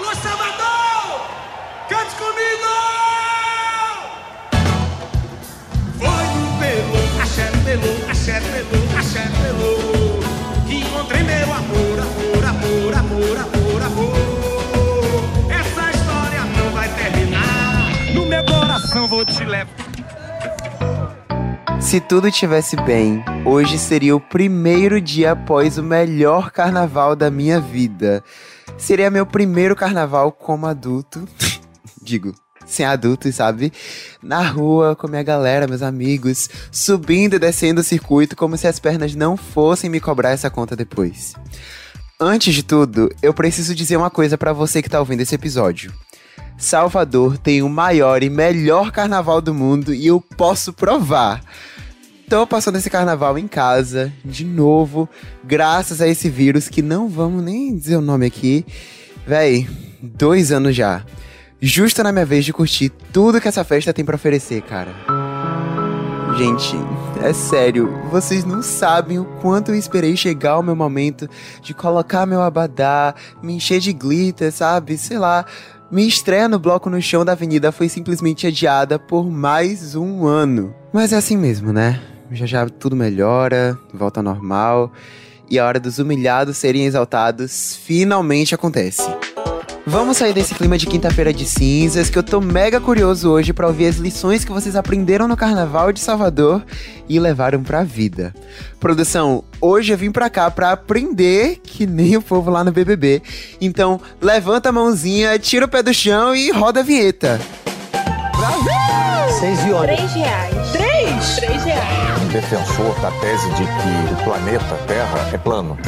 Alô, Salvador! Cante comigo! Foi no pelo, axé pelo, axé pelo, axé pelo. Que encontrei meu amor, amor, amor, amor, amor, amor. Essa história não vai terminar. No meu coração vou te levar. Se tudo tivesse bem, hoje seria o primeiro dia após o melhor carnaval da minha vida. Seria meu primeiro carnaval como adulto. Digo, sem adultos, sabe? Na rua, com minha galera, meus amigos, subindo e descendo o circuito como se as pernas não fossem me cobrar essa conta depois. Antes de tudo, eu preciso dizer uma coisa para você que tá ouvindo esse episódio. Salvador tem o maior e melhor carnaval do mundo e eu posso provar. Tô passando esse carnaval em casa, de novo, graças a esse vírus que não vamos nem dizer o nome aqui. Véi, dois anos já. Justo na minha vez de curtir tudo que essa festa tem para oferecer, cara. Gente, é sério, vocês não sabem o quanto eu esperei chegar o meu momento de colocar meu abadá, me encher de glitter, sabe? Sei lá, minha estreia no bloco no chão da avenida foi simplesmente adiada por mais um ano. Mas é assim mesmo, né? Já já tudo melhora, volta ao normal. E a hora dos humilhados serem exaltados finalmente acontece. Vamos sair desse clima de quinta-feira de cinzas, que eu tô mega curioso hoje para ouvir as lições que vocês aprenderam no Carnaval de Salvador e levaram pra vida. Produção, hoje eu vim pra cá pra aprender que nem o povo lá no BBB. Então, levanta a mãozinha, tira o pé do chão e roda a vinheta. Seis e olha. Três reais. Três? Três reais. defensor da tese de que o planeta Terra é plano.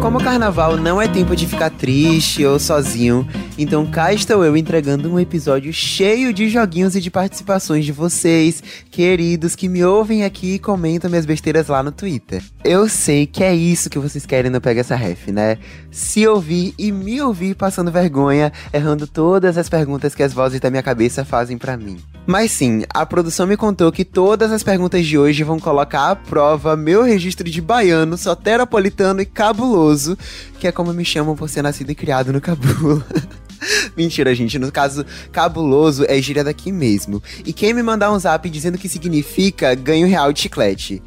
Como o carnaval não é tempo de ficar triste ou sozinho, então cá estou eu entregando um episódio cheio de joguinhos e de participações de vocês, queridos, que me ouvem aqui e comentam minhas besteiras lá no Twitter. Eu sei que é isso que vocês querem no Pega essa Ref, né? Se ouvir e me ouvir passando vergonha, errando todas as perguntas que as vozes da minha cabeça fazem pra mim. Mas sim, a produção me contou que todas as perguntas de hoje vão colocar à prova meu registro de baiano, soteropolitano e cabuloso, que é como me chamam por ser nascido e criado no Cabula. Mentira, gente. No caso, cabuloso é gíria daqui mesmo. E quem me mandar um zap dizendo que significa ganho real de chiclete.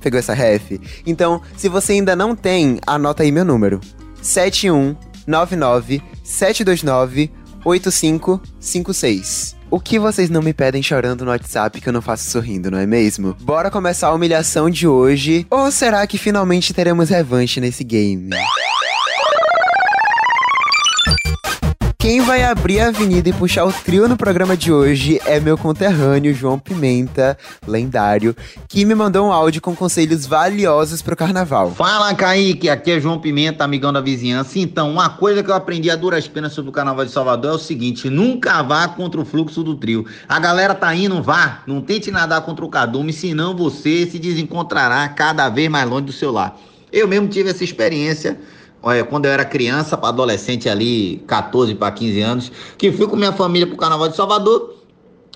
Pegou essa ref? Então, se você ainda não tem, anota aí meu número. 7199 729 8556. O que vocês não me pedem chorando no WhatsApp que eu não faço sorrindo, não é mesmo? Bora começar a humilhação de hoje. Ou será que finalmente teremos revanche nesse game? Quem vai abrir a avenida e puxar o trio no programa de hoje é meu conterrâneo João Pimenta, lendário, que me mandou um áudio com conselhos valiosos pro carnaval. Fala, Kaique, aqui é João Pimenta, amigão da vizinhança. Então, uma coisa que eu aprendi a duras penas sobre o Carnaval de Salvador é o seguinte, nunca vá contra o fluxo do trio. A galera tá indo, vá, não tente nadar contra o cadume, senão você se desencontrará cada vez mais longe do seu lar. Eu mesmo tive essa experiência Olha, quando eu era criança, para adolescente ali, 14 para 15 anos, que fui com minha família pro Carnaval de Salvador.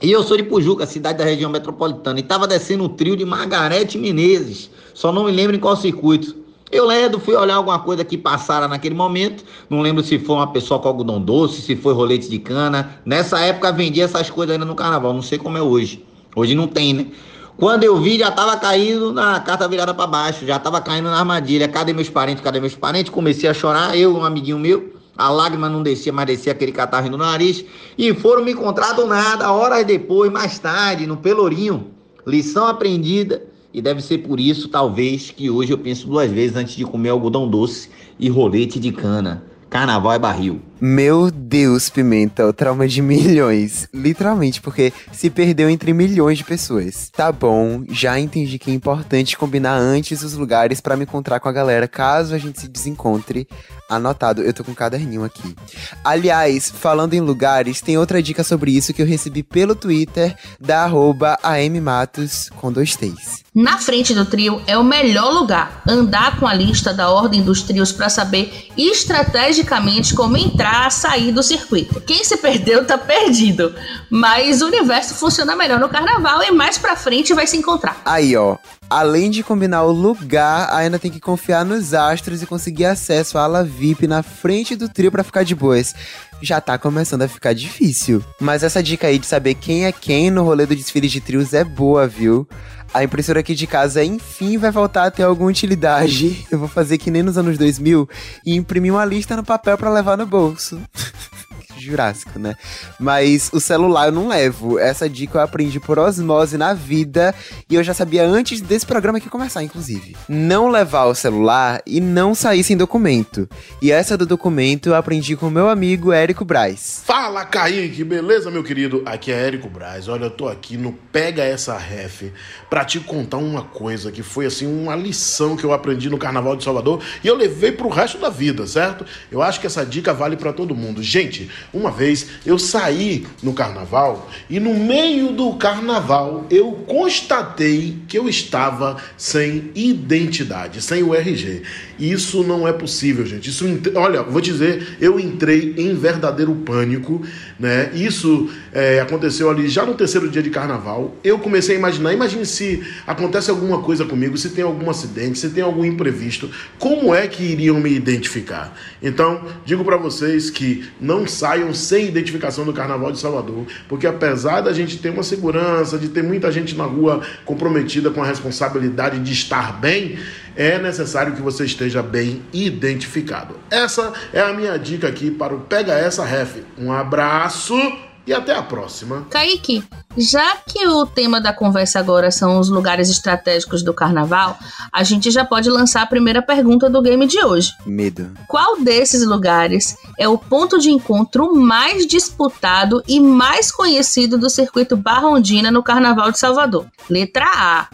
E eu sou de Pujuca, cidade da região metropolitana. E tava descendo o trio de Margarete Menezes. Só não me lembro em qual circuito. Eu lembro, fui olhar alguma coisa que passara naquele momento. Não lembro se foi uma pessoa com algodão doce, se foi rolete de cana. Nessa época vendia essas coisas ainda no carnaval. Não sei como é hoje. Hoje não tem, né? Quando eu vi, já tava caindo na carta virada para baixo, já tava caindo na armadilha. Cadê meus parentes? Cadê meus parentes? Comecei a chorar, eu, um amiguinho meu. A lágrima não descia, mas descia aquele catarro no nariz. E foram me encontrar do nada, horas depois, mais tarde, no Pelourinho. Lição aprendida. E deve ser por isso, talvez, que hoje eu penso duas vezes antes de comer algodão doce e rolete de cana. Carnaval é barril. Meu Deus, Pimenta, o trauma de milhões. Literalmente, porque se perdeu entre milhões de pessoas. Tá bom, já entendi que é importante combinar antes os lugares para me encontrar com a galera, caso a gente se desencontre. Anotado, eu tô com um caderninho aqui. Aliás, falando em lugares, tem outra dica sobre isso que eu recebi pelo Twitter da ammatos com dois T's. Na frente do trio é o melhor lugar. Andar com a lista da ordem dos trios para saber estrategicamente como entrar sair do circuito. Quem se perdeu tá perdido. Mas o universo funciona melhor no carnaval e mais pra frente vai se encontrar. Aí, ó. Além de combinar o lugar, ainda tem que confiar nos astros e conseguir acesso à ala VIP na frente do trio pra ficar de boas. Já tá começando a ficar difícil. Mas essa dica aí de saber quem é quem no rolê do desfile de trios é boa, viu? A impressora aqui de casa, enfim, vai voltar a ter alguma utilidade. Eu vou fazer que nem nos anos 2000 e imprimir uma lista no papel para levar no bolso. Jurássico, né? Mas o celular eu não levo. Essa dica eu aprendi por osmose na vida e eu já sabia antes desse programa aqui começar, inclusive. Não levar o celular e não sair sem documento. E essa do documento eu aprendi com meu amigo Érico Braz. Fala, Kaique, beleza, meu querido? Aqui é Érico Braz. Olha, eu tô aqui no Pega Essa Ref pra te contar uma coisa que foi, assim, uma lição que eu aprendi no Carnaval de Salvador e eu levei pro resto da vida, certo? Eu acho que essa dica vale para todo mundo. Gente, uma vez eu saí no carnaval e no meio do carnaval eu constatei que eu estava sem identidade, sem o RG. Isso não é possível, gente. Isso, olha, vou dizer, eu entrei em verdadeiro pânico, né? Isso é, aconteceu ali já no terceiro dia de carnaval. Eu comecei a imaginar, imagine se acontece alguma coisa comigo, se tem algum acidente, se tem algum imprevisto, como é que iriam me identificar? Então, digo para vocês que não saiam sem identificação do Carnaval de Salvador, porque apesar da gente ter uma segurança, de ter muita gente na rua comprometida com a responsabilidade de estar bem, é necessário que você esteja bem identificado. Essa é a minha dica aqui para o Pega Essa Ref. Um abraço e até a próxima. Kaique, já que o tema da conversa agora são os lugares estratégicos do carnaval, a gente já pode lançar a primeira pergunta do game de hoje. Medo. Qual desses lugares é o ponto de encontro mais disputado e mais conhecido do circuito Barrondina no Carnaval de Salvador? Letra A.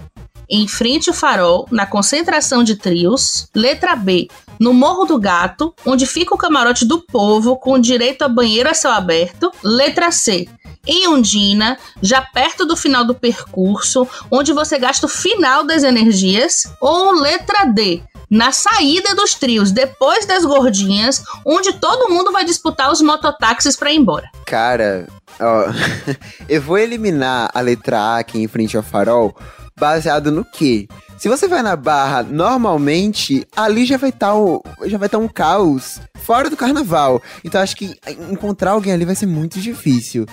Em frente ao farol, na concentração de trios. Letra B no Morro do Gato, onde fica o camarote do povo com direito a banheiro a céu aberto. Letra C. Em Ondina, já perto do final do percurso, onde você gasta o final das energias. Ou letra D. Na saída dos trios, depois das gordinhas, onde todo mundo vai disputar os mototáxis para ir embora. Cara, ó, eu vou eliminar a letra A aqui em frente ao farol, baseado no quê? Se você vai na barra normalmente, ali já vai estar tá já vai estar tá um caos fora do carnaval. Então acho que encontrar alguém ali vai ser muito difícil.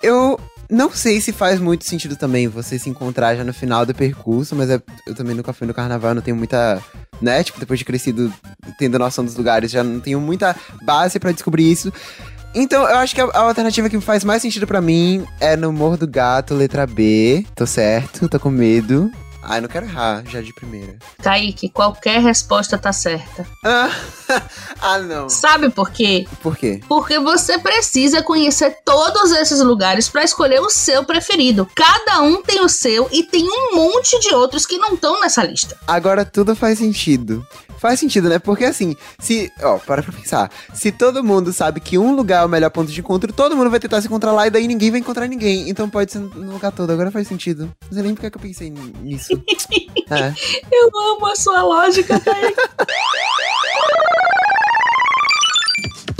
Eu não sei se faz muito sentido também você se encontrar já no final do percurso, mas é, eu também nunca fui no carnaval, não tenho muita, né, tipo, depois de crescido, tendo noção dos lugares, já não tenho muita base para descobrir isso. Então, eu acho que a, a alternativa que faz mais sentido para mim é no Morro do Gato, letra B. Tô certo, tô com medo. Ai, não quero errar já de primeira. Kaique, qualquer resposta tá certa. Ah, ah, não. Sabe por quê? Por quê? Porque você precisa conhecer todos esses lugares para escolher o seu preferido. Cada um tem o seu e tem um monte de outros que não estão nessa lista. Agora tudo faz sentido. Faz sentido, né? Porque assim, se. Ó, para pra pensar. Se todo mundo sabe que um lugar é o melhor ponto de encontro, todo mundo vai tentar se encontrar lá e daí ninguém vai encontrar ninguém. Então pode ser no lugar todo. Agora faz sentido. Não sei nem porque que eu pensei nisso. É. Eu amo a sua lógica,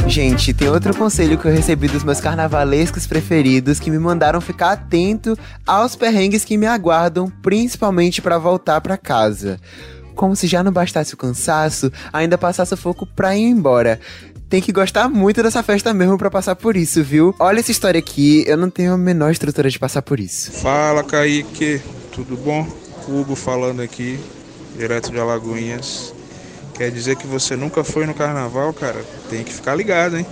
Gente, tem outro conselho que eu recebi dos meus carnavalescos preferidos que me mandaram ficar atento aos perrengues que me aguardam, principalmente para voltar para casa como se já não bastasse o cansaço, ainda passasse o foco pra ir embora. Tem que gostar muito dessa festa mesmo para passar por isso, viu? Olha essa história aqui, eu não tenho a menor estrutura de passar por isso. Fala, Kaique, tudo bom? Hugo falando aqui, direto de Alagoinhas. Quer dizer que você nunca foi no carnaval, cara? Tem que ficar ligado, hein?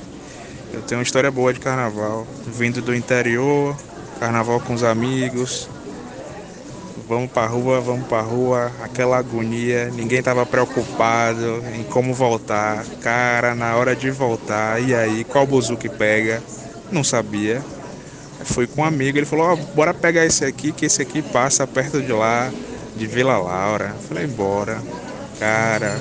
Eu tenho uma história boa de carnaval. Vindo do interior, carnaval com os amigos, vamos pra rua, vamos pra rua, aquela agonia, ninguém tava preocupado em como voltar. Cara, na hora de voltar, e aí, qual buzu que pega? Não sabia. Fui com um amigo, ele falou, ó, oh, bora pegar esse aqui, que esse aqui passa perto de lá, de Vila Laura. Falei, bora. Cara,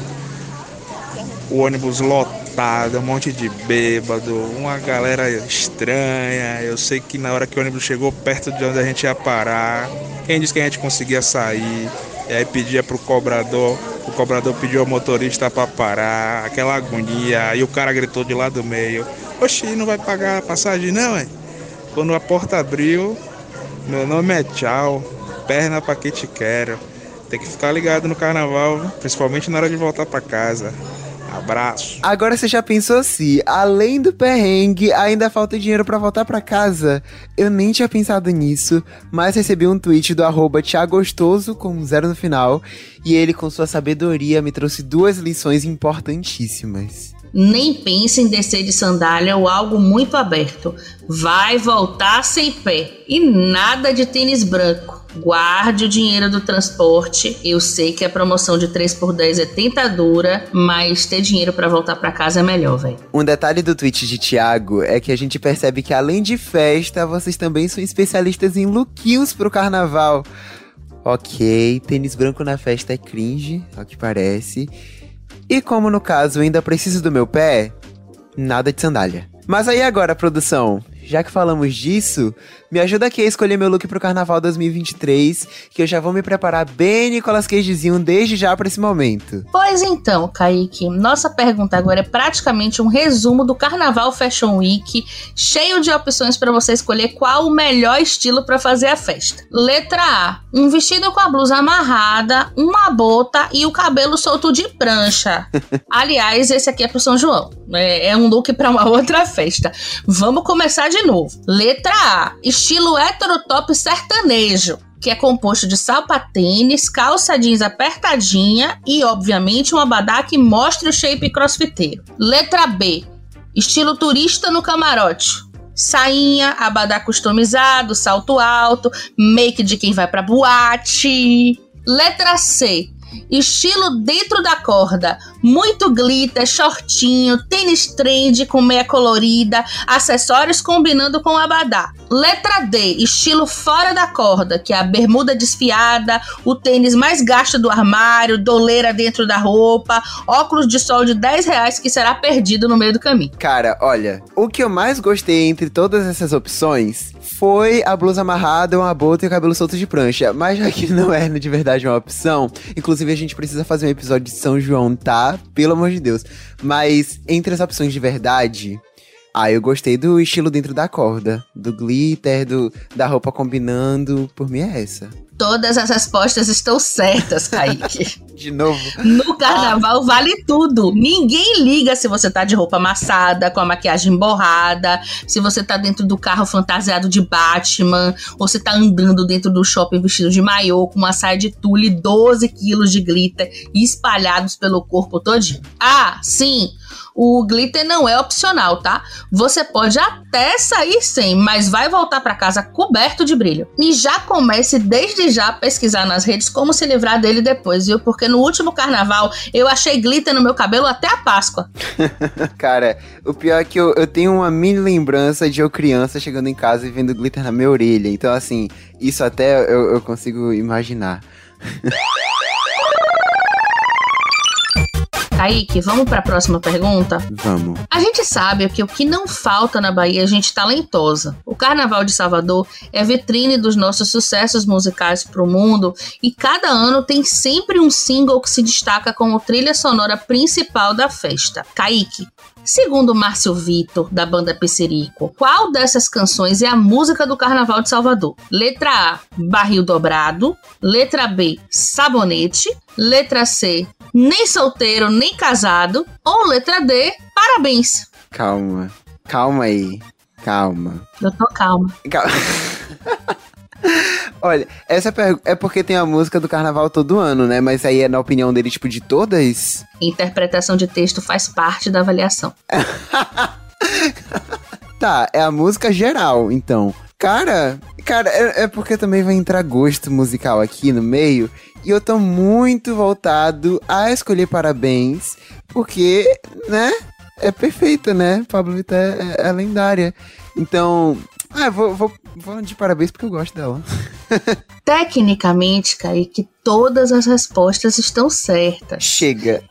o ônibus lotado, um monte de bêbado, uma galera estranha. Eu sei que na hora que o ônibus chegou perto de onde a gente ia parar, quem disse que a gente conseguia sair? E aí pedia pro cobrador, o cobrador pediu ao motorista pra parar, aquela agonia, aí o cara gritou de lá do meio, oxi, não vai pagar a passagem não, hein? Quando a porta abriu, meu nome é tchau, perna pra que te quero. Tem que ficar ligado no carnaval, principalmente na hora de voltar pra casa. Abraço. Agora você já pensou se, além do perrengue, ainda falta dinheiro pra voltar pra casa? Eu nem tinha pensado nisso, mas recebi um tweet do arroba Thiagostoso com um zero no final, e ele, com sua sabedoria, me trouxe duas lições importantíssimas. Nem pense em descer de sandália ou algo muito aberto. Vai voltar sem pé. E nada de tênis branco. Guarde o dinheiro do transporte. Eu sei que a promoção de 3 por 10 é tentadora, mas ter dinheiro para voltar para casa é melhor, velho. Um detalhe do tweet de Thiago é que a gente percebe que além de festa, vocês também são especialistas em lookinhos pro carnaval. Ok, tênis branco na festa é cringe, ao que parece. E como no caso ainda preciso do meu pé, nada de sandália. Mas aí agora, produção, já que falamos disso, me ajuda aqui a escolher meu look pro Carnaval 2023, que eu já vou me preparar bem Nicolas Cagezinho desde já para esse momento. Pois então, Kaique, nossa pergunta agora é praticamente um resumo do Carnaval Fashion Week, cheio de opções para você escolher qual o melhor estilo para fazer a festa. Letra A: um vestido com a blusa amarrada, uma bota e o cabelo solto de prancha. Aliás, esse aqui é pro São João. É, é um look para uma outra festa. Vamos começar de novo. Letra A: estilo heterotop sertanejo que é composto de sapatênis, calça jeans apertadinha e, obviamente, um abadá que mostre o shape crossfiteiro. Letra B. Estilo turista no camarote. Sainha, abadá customizado, salto alto, make de quem vai pra boate. Letra C. Estilo dentro da corda, muito glitter, shortinho, tênis trend com meia colorida, acessórios combinando com abadá. Letra D, estilo fora da corda, que é a bermuda desfiada, o tênis mais gasto do armário, doleira dentro da roupa, óculos de sol de 10 reais que será perdido no meio do caminho. Cara, olha, o que eu mais gostei entre todas essas opções foi a blusa amarrada, uma bota e o cabelo solto de prancha. Mas já que não é de verdade uma opção, inclusive a gente precisa fazer um episódio de São João, tá? Pelo amor de Deus. Mas entre as opções de verdade, ah, eu gostei do estilo dentro da corda, do glitter, do, da roupa combinando. Por mim é essa. Todas as respostas estão certas, Kaique. De novo. No carnaval ah. vale tudo. Ninguém liga se você tá de roupa amassada, com a maquiagem borrada, se você tá dentro do carro fantasiado de Batman, ou se tá andando dentro do shopping vestido de maiô, com uma saia de tule, 12 quilos de glitter espalhados pelo corpo todinho. Ah, sim! o glitter não é opcional, tá? Você pode até sair sem, mas vai voltar para casa coberto de brilho. E já comece desde já pesquisar nas redes como se livrar dele depois, viu? Porque no último carnaval eu achei glitter no meu cabelo até a Páscoa. Cara, o pior é que eu, eu tenho uma mini lembrança de eu criança chegando em casa e vendo glitter na minha orelha. Então, assim, isso até eu, eu consigo imaginar. Kaique, vamos para a próxima pergunta? Vamos. A gente sabe que o que não falta na Bahia é gente talentosa. O Carnaval de Salvador é vitrine dos nossos sucessos musicais para o mundo e cada ano tem sempre um single que se destaca como trilha sonora principal da festa. Kaique, Segundo Márcio Vitor, da banda Pisserico, qual dessas canções é a música do Carnaval de Salvador? Letra A, Barril Dobrado. Letra B, Sabonete. Letra C, Nem Solteiro, Nem Casado. Ou letra D, Parabéns. Calma, calma aí, calma. Eu tô calma. Calma. Olha, essa é porque tem a música do carnaval todo ano, né? Mas aí é na opinião dele, tipo, de todas? Interpretação de texto faz parte da avaliação. tá, é a música geral, então. Cara, cara, é, é, porque também vai entrar gosto musical aqui no meio. E eu tô muito voltado a escolher parabéns, porque, né? É perfeita, né? Pablo Vittar é, é, é lendária. Então, ah, vou, vou, vou de parabéns porque eu gosto dela. Tecnicamente, Kaique, todas as respostas estão certas. Chega.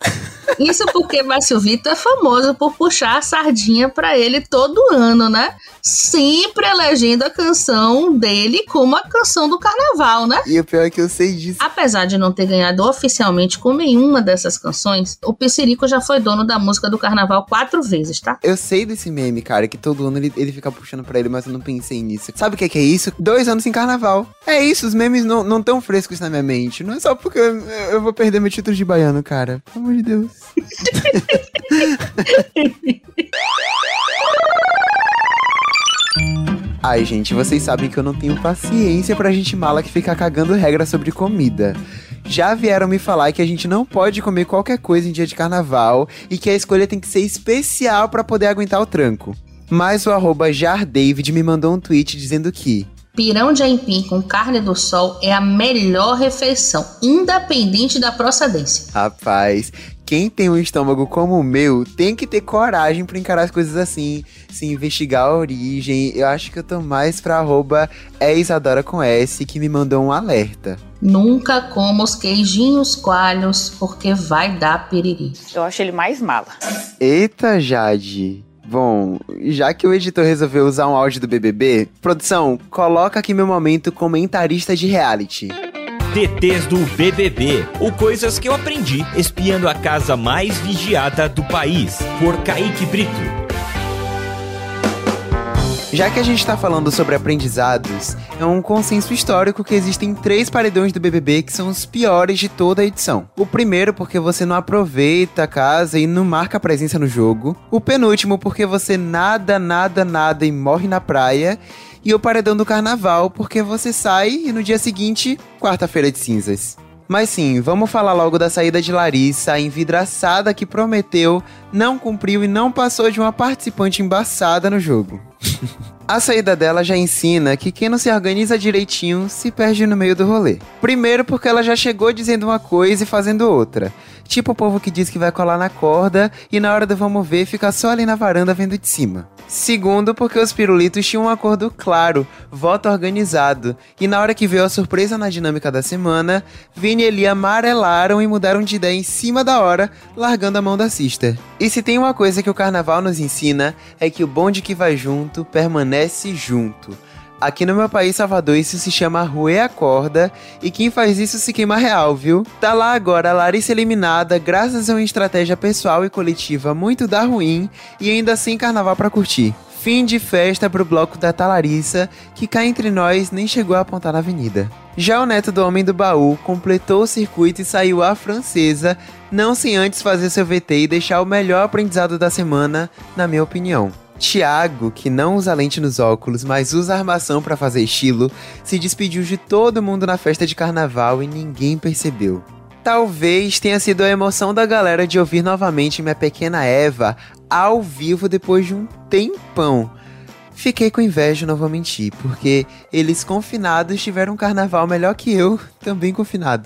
Isso porque Márcio Vitor é famoso por puxar a sardinha pra ele todo ano, né? Sempre elegendo a canção dele como a canção do carnaval, né? E o pior é que eu sei disso. Apesar de não ter ganhado oficialmente com nenhuma dessas canções, o Pissirico já foi dono da música do carnaval quatro vezes, tá? Eu sei desse meme, cara, que todo ano ele, ele fica puxando pra ele, mas eu não pensei nisso. Sabe o que é, que é isso? Dois anos sem carnaval. É isso, os memes não, não tão frescos na minha mente. Não é só porque eu, eu vou perder meu título de baiano, cara. Pelo amor de Deus. Ai, gente, vocês sabem que eu não tenho paciência pra gente mala que fica cagando regra sobre comida. Já vieram me falar que a gente não pode comer qualquer coisa em dia de carnaval e que a escolha tem que ser especial pra poder aguentar o tranco. Mas o arroba jardavid me mandou um tweet dizendo que Pirão de aipim com carne do sol é a melhor refeição, independente da procedência. Rapaz, quem tem um estômago como o meu tem que ter coragem pra encarar as coisas assim, se investigar a origem. Eu acho que eu tô mais pra arroba é Isadora com S, que me mandou um alerta. Nunca coma os queijinhos coalhos, porque vai dar piriri. Eu acho ele mais mala. Eita, Jade. Bom, já que o editor resolveu usar um áudio do BBB, produção, coloca aqui meu momento comentarista de reality. TTs do BBB, ou coisas que eu aprendi espiando a casa mais vigiada do país, por Kaique Brito. Já que a gente tá falando sobre aprendizados, é um consenso histórico que existem três paredões do BBB que são os piores de toda a edição. O primeiro porque você não aproveita a casa e não marca presença no jogo. O penúltimo porque você nada, nada, nada e morre na praia. E o paredão do carnaval porque você sai e no dia seguinte, quarta-feira de cinzas. Mas sim, vamos falar logo da saída de Larissa, a envidraçada que prometeu, não cumpriu e não passou de uma participante embaçada no jogo. A saída dela já ensina que quem não se organiza direitinho se perde no meio do rolê. Primeiro, porque ela já chegou dizendo uma coisa e fazendo outra. Tipo o povo que diz que vai colar na corda e na hora do vamos ver fica só ali na varanda vendo de cima. Segundo, porque os pirulitos tinham um acordo claro, voto organizado, e na hora que veio a surpresa na dinâmica da semana, Vini e Eli amarelaram e mudaram de ideia em cima da hora, largando a mão da sister. E se tem uma coisa que o carnaval nos ensina, é que o bonde que vai junto permanece junto. Aqui no meu país, Salvador, isso se chama Ruê a Corda, e quem faz isso se queima real, viu? Tá lá agora a Larissa eliminada, graças a uma estratégia pessoal e coletiva muito da ruim, e ainda sem carnaval para curtir. Fim de festa pro bloco da Talarissa, que cá entre nós nem chegou a apontar na avenida. Já o neto do Homem do Baú completou o circuito e saiu à francesa, não sem antes fazer seu VT e deixar o melhor aprendizado da semana, na minha opinião. Tiago, que não usa lente nos óculos, mas usa armação para fazer estilo, se despediu de todo mundo na festa de carnaval e ninguém percebeu. Talvez tenha sido a emoção da galera de ouvir novamente minha pequena Eva ao vivo depois de um tempão. Fiquei com inveja, não vou mentir, porque eles confinados tiveram um carnaval melhor que eu, também confinado.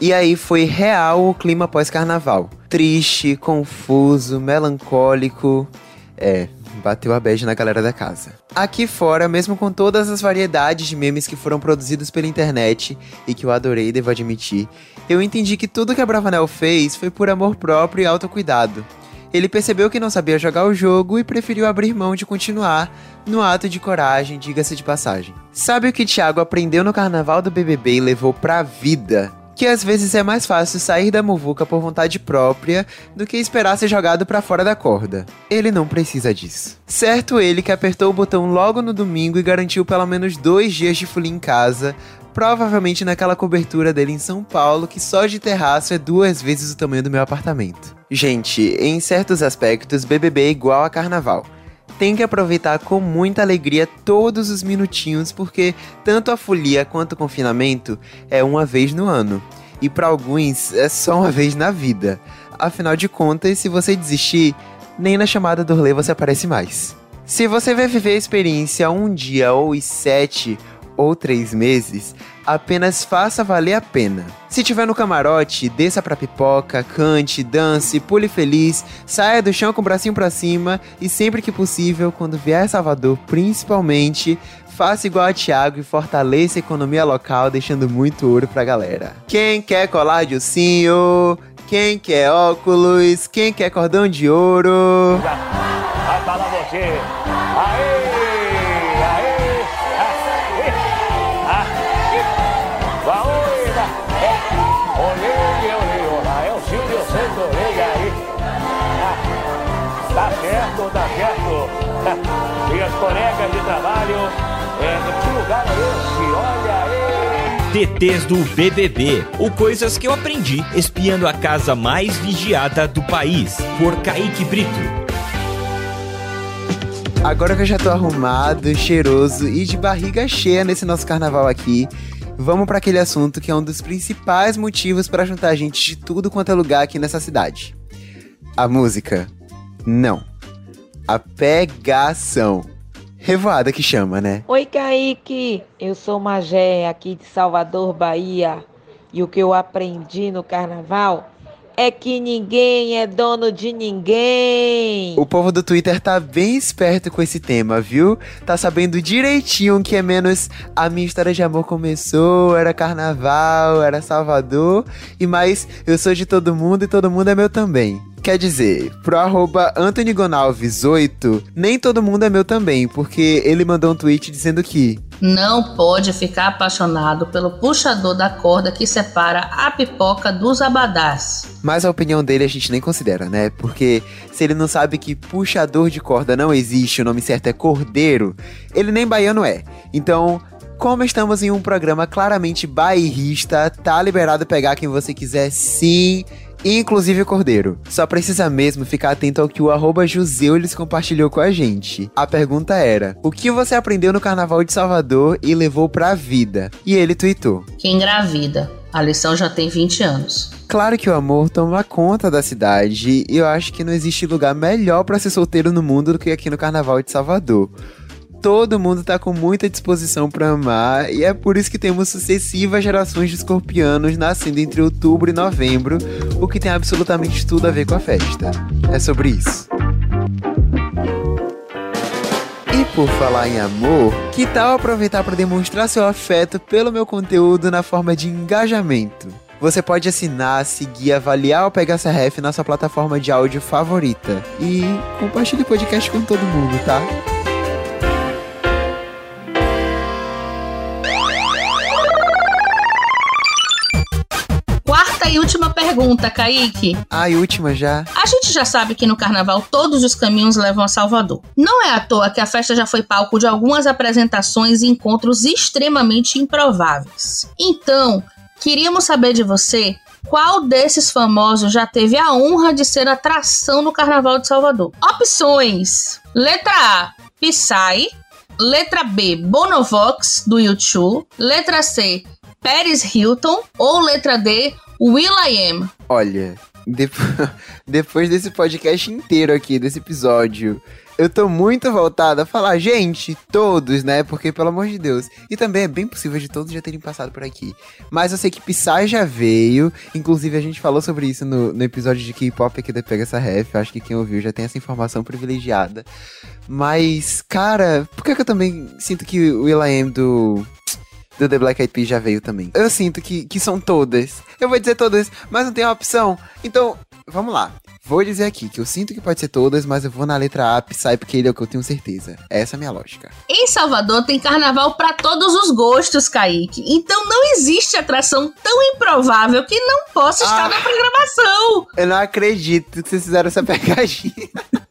E aí foi real o clima pós-carnaval. Triste, confuso, melancólico. É, bateu a beijo na galera da casa. Aqui fora, mesmo com todas as variedades de memes que foram produzidos pela internet e que eu adorei, devo admitir, eu entendi que tudo que a Bravanel fez foi por amor próprio e autocuidado. Ele percebeu que não sabia jogar o jogo e preferiu abrir mão de continuar no ato de coragem, diga-se de passagem. Sabe o que Thiago aprendeu no carnaval do BBB e levou pra vida? Que às vezes é mais fácil sair da muvuca por vontade própria do que esperar ser jogado para fora da corda. Ele não precisa disso. Certo ele que apertou o botão logo no domingo e garantiu pelo menos dois dias de folia em casa, provavelmente naquela cobertura dele em São Paulo, que só de terraço é duas vezes o tamanho do meu apartamento. Gente, em certos aspectos, BBB é igual a carnaval. Tem que aproveitar com muita alegria todos os minutinhos, porque tanto a folia quanto o confinamento é uma vez no ano. E para alguns é só uma vez na vida. Afinal de contas, se você desistir, nem na chamada do rolê você aparece mais. Se você vai viver a experiência um dia ou sete, ou três meses, apenas faça valer a pena. Se tiver no camarote, desça pra pipoca, cante, dance, pule feliz, saia do chão com o bracinho pra cima e sempre que possível, quando vier a Salvador, principalmente, faça igual a Thiago e fortaleça a economia local, deixando muito ouro pra galera. Quem quer colar de ursinho? Quem quer óculos? Quem quer cordão de ouro? Vai falar você. TTs do BBB, o Coisas que eu aprendi espiando a casa mais vigiada do país, por Kaique Brito. Agora que eu já tô arrumado, cheiroso e de barriga cheia nesse nosso carnaval aqui, vamos pra aquele assunto que é um dos principais motivos pra juntar gente de tudo quanto é lugar aqui nessa cidade. A música. Não. A pegação. Revoada que chama, né? Oi, Kaique. Eu sou Magé, aqui de Salvador, Bahia. E o que eu aprendi no carnaval é que ninguém é dono de ninguém. O povo do Twitter tá bem esperto com esse tema, viu? Tá sabendo direitinho que é menos a minha história de amor começou, era carnaval, era Salvador, e mais eu sou de todo mundo e todo mundo é meu também. Quer dizer, pro arroba Anthony Gonalves 8, nem todo mundo é meu também, porque ele mandou um tweet dizendo que Não pode ficar apaixonado pelo puxador da corda que separa a pipoca dos abadás. Mas a opinião dele a gente nem considera, né? Porque se ele não sabe que puxador de corda não existe, o nome certo é cordeiro, ele nem baiano é. Então, como estamos em um programa claramente bairrista, tá liberado pegar quem você quiser sim, inclusive o cordeiro. Só precisa mesmo ficar atento ao que o arroba Juseules compartilhou com a gente. A pergunta era, o que você aprendeu no Carnaval de Salvador e levou pra vida? E ele tweetou. Que engravida. A lição já tem 20 anos. Claro que o amor toma conta da cidade e eu acho que não existe lugar melhor pra ser solteiro no mundo do que aqui no Carnaval de Salvador. Todo mundo tá com muita disposição pra amar e é por isso que temos sucessivas gerações de escorpianos nascendo entre outubro e novembro, o que tem absolutamente tudo a ver com a festa. É sobre isso. E por falar em amor, que tal aproveitar para demonstrar seu afeto pelo meu conteúdo na forma de engajamento? Você pode assinar, seguir, avaliar ou pegar essa ref na sua plataforma de áudio favorita. E compartilhe o podcast com todo mundo, tá? Pergunta, Kaique. Ah, e última já. A gente já sabe que no carnaval todos os caminhos levam a Salvador. Não é à toa que a festa já foi palco de algumas apresentações e encontros extremamente improváveis. Então, queríamos saber de você qual desses famosos já teve a honra de ser atração no carnaval de Salvador. Opções: letra A, Psy. Letra B, Bonovox, do YouTube. Letra C, Paris Hilton. Ou letra D, Will I Am. Olha, depo- depois desse podcast inteiro aqui, desse episódio, eu tô muito voltada a falar, gente, todos, né? Porque, pelo amor de Deus. E também é bem possível de todos já terem passado por aqui. Mas eu sei que Psy já veio. Inclusive, a gente falou sobre isso no, no episódio de K-pop aqui da Pega essa Ref. Acho que quem ouviu já tem essa informação privilegiada. Mas, cara, por que, que eu também sinto que o Will.i.am do do The Black Eyed Peas já veio também. Eu sinto que, que são todas. Eu vou dizer todas, mas não tem uma opção. Então, vamos lá. Vou dizer aqui que eu sinto que pode ser todas, mas eu vou na letra A, Psy, porque ele é o que eu tenho certeza. Essa é a minha lógica. Em Salvador tem carnaval pra todos os gostos, Kaique. Então não existe atração tão improvável que não possa estar Ah. na programação. Eu não acredito que vocês fizeram essa pegadinha.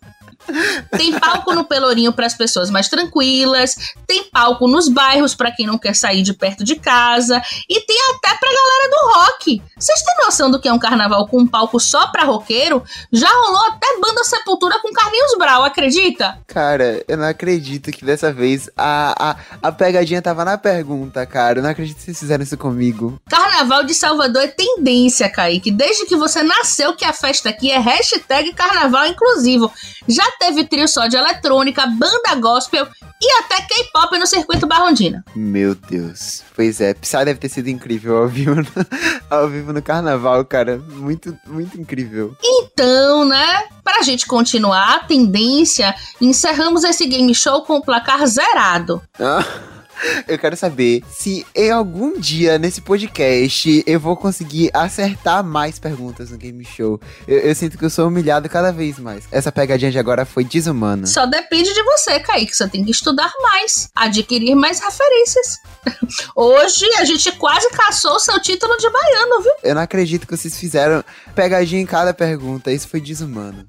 Tem palco no Pelourinho para as pessoas mais tranquilas, tem palco nos bairros para quem não quer sair de perto de casa e tem até pra galera do rock. Vocês têm noção do que é um carnaval com um palco só pra roqueiro? Já rolou até banda Sepultura com Carlinhos Brau, acredita? Cara, eu não acredito que dessa vez a, a, a pegadinha tava na pergunta, cara. Eu não acredito que vocês fizeram isso comigo. Carnaval de Salvador é tendência, Kaique. Desde que você nasceu que a festa aqui é hashtag carnaval inclusivo. Já teve trio só de eletrônica, banda gospel e até K-pop no circuito Barrondina. Meu Deus. Pois é, Psy deve ter sido incrível ao vivo, no, ao vivo no carnaval, cara. Muito, muito incrível. Então, né, pra gente continuar a tendência, encerramos esse game show com o placar zerado. Ah. Eu quero saber se em algum dia nesse podcast eu vou conseguir acertar mais perguntas no game show. Eu, eu, sinto que eu sou humilhado cada vez mais. Essa pegadinha de agora foi desumana. Só depende de você, Kaique. Você tem que estudar mais, adquirir mais referências. Hoje a gente quase caçou o seu título de baiano, viu? Eu não acredito que vocês fizeram pegadinha em cada pergunta. Isso foi desumano.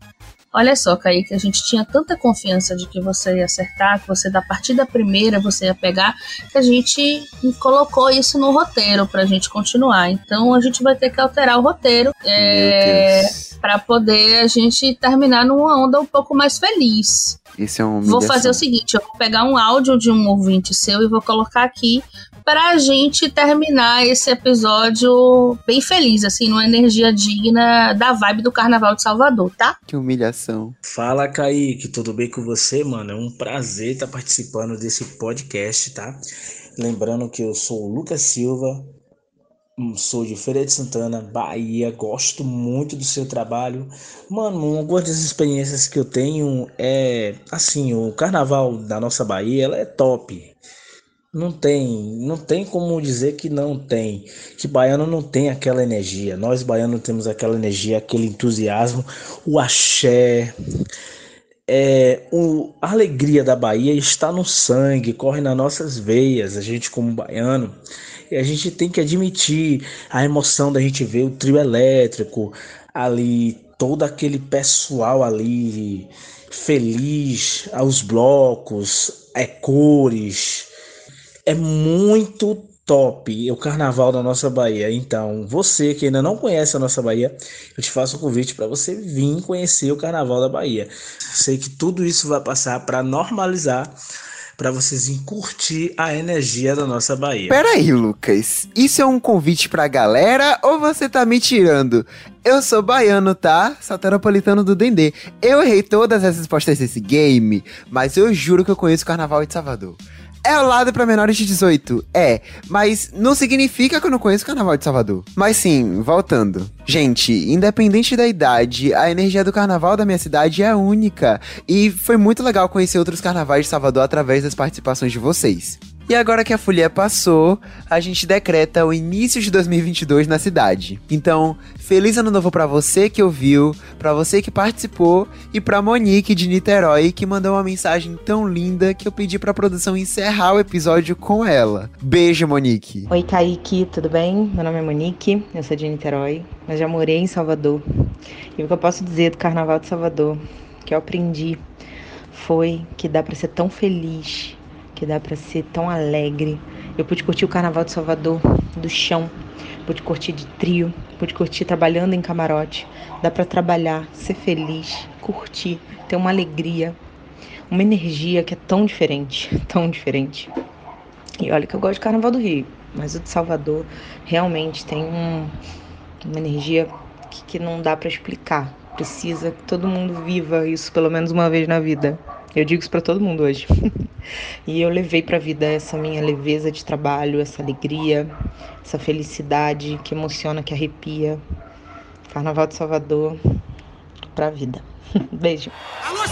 Olha só, Kaique, a gente tinha tanta confiança de que você ia acertar, que você da partida primeira você ia pegar, que a gente colocou isso no roteiro pra gente continuar. Então a gente vai ter que alterar o roteiro é, para poder a gente terminar numa onda um pouco mais feliz. Isso é um Vou fazer o seguinte, eu vou pegar um áudio de um ouvinte seu e vou colocar aqui pra gente terminar esse episódio bem feliz, assim, numa energia digna da vibe do Carnaval de Salvador, tá? Que humilhação. Fala, Kaique, tudo bem com você, mano? É um prazer estar participando desse podcast, tá? Lembrando que eu sou o Lucas Silva, sou de Feira de Santana, Bahia, gosto muito do seu trabalho. Mano, algumas das experiências que eu tenho é assim, o carnaval da nossa Bahia, ela é top. Não tem, não tem como dizer que não tem, que baiano não tem aquela energia. Nós baianos temos aquela energia, aquele entusiasmo, o axé, é, o, a alegria da Bahia está no sangue, corre nas nossas veias. A gente como baiano, a gente tem que admitir a emoção da gente ver o trio elétrico ali, todo aquele pessoal ali feliz, aos blocos, é cores é muito top o carnaval da nossa Bahia. Então, você que ainda não conhece a nossa Bahia, eu te faço um convite para você vir conhecer o carnaval da Bahia. Sei que tudo isso vai passar para normalizar para vocês curtir a energia da nossa Bahia. Peraí, Lucas. Isso é um convite pra galera ou você tá me tirando? Eu sou baiano, tá? Sataropolitano do Dendê. Eu errei todas as respostas desse game, mas eu juro que eu conheço o Carnaval de Salvador. É ao lado para menores de 18. É, mas não significa que eu não conheço o Carnaval de Salvador. Mas sim, voltando. Gente, independente da idade, a energia do carnaval da minha cidade é única. E foi muito legal conhecer outros carnavais de Salvador através das participações de vocês. E agora que a folia passou, a gente decreta o início de 2022 na cidade. Então, feliz ano novo para você que ouviu, para você que participou e para Monique de Niterói que mandou uma mensagem tão linda que eu pedi para produção encerrar o episódio com ela. Beijo, Monique. Oi, Kaique, tudo bem? Meu nome é Monique, eu sou de Niterói, mas já morei em Salvador. E o que eu posso dizer do Carnaval de Salvador, que eu aprendi, foi que dá para ser tão feliz que dá para ser tão alegre. Eu pude curtir o Carnaval de Salvador do chão, pude curtir de trio, pude curtir trabalhando em camarote. Dá para trabalhar, ser feliz, curtir, ter uma alegria, uma energia que é tão diferente, tão diferente. E olha que eu gosto de Carnaval do Rio, mas o de Salvador realmente tem um, uma energia que, que não dá para explicar. Precisa que todo mundo viva isso pelo menos uma vez na vida. Eu digo isso para todo mundo hoje. e eu levei para a vida essa minha leveza de trabalho, essa alegria, essa felicidade que emociona, que arrepia. Carnaval de Salvador para a vida. Beijo. Alô,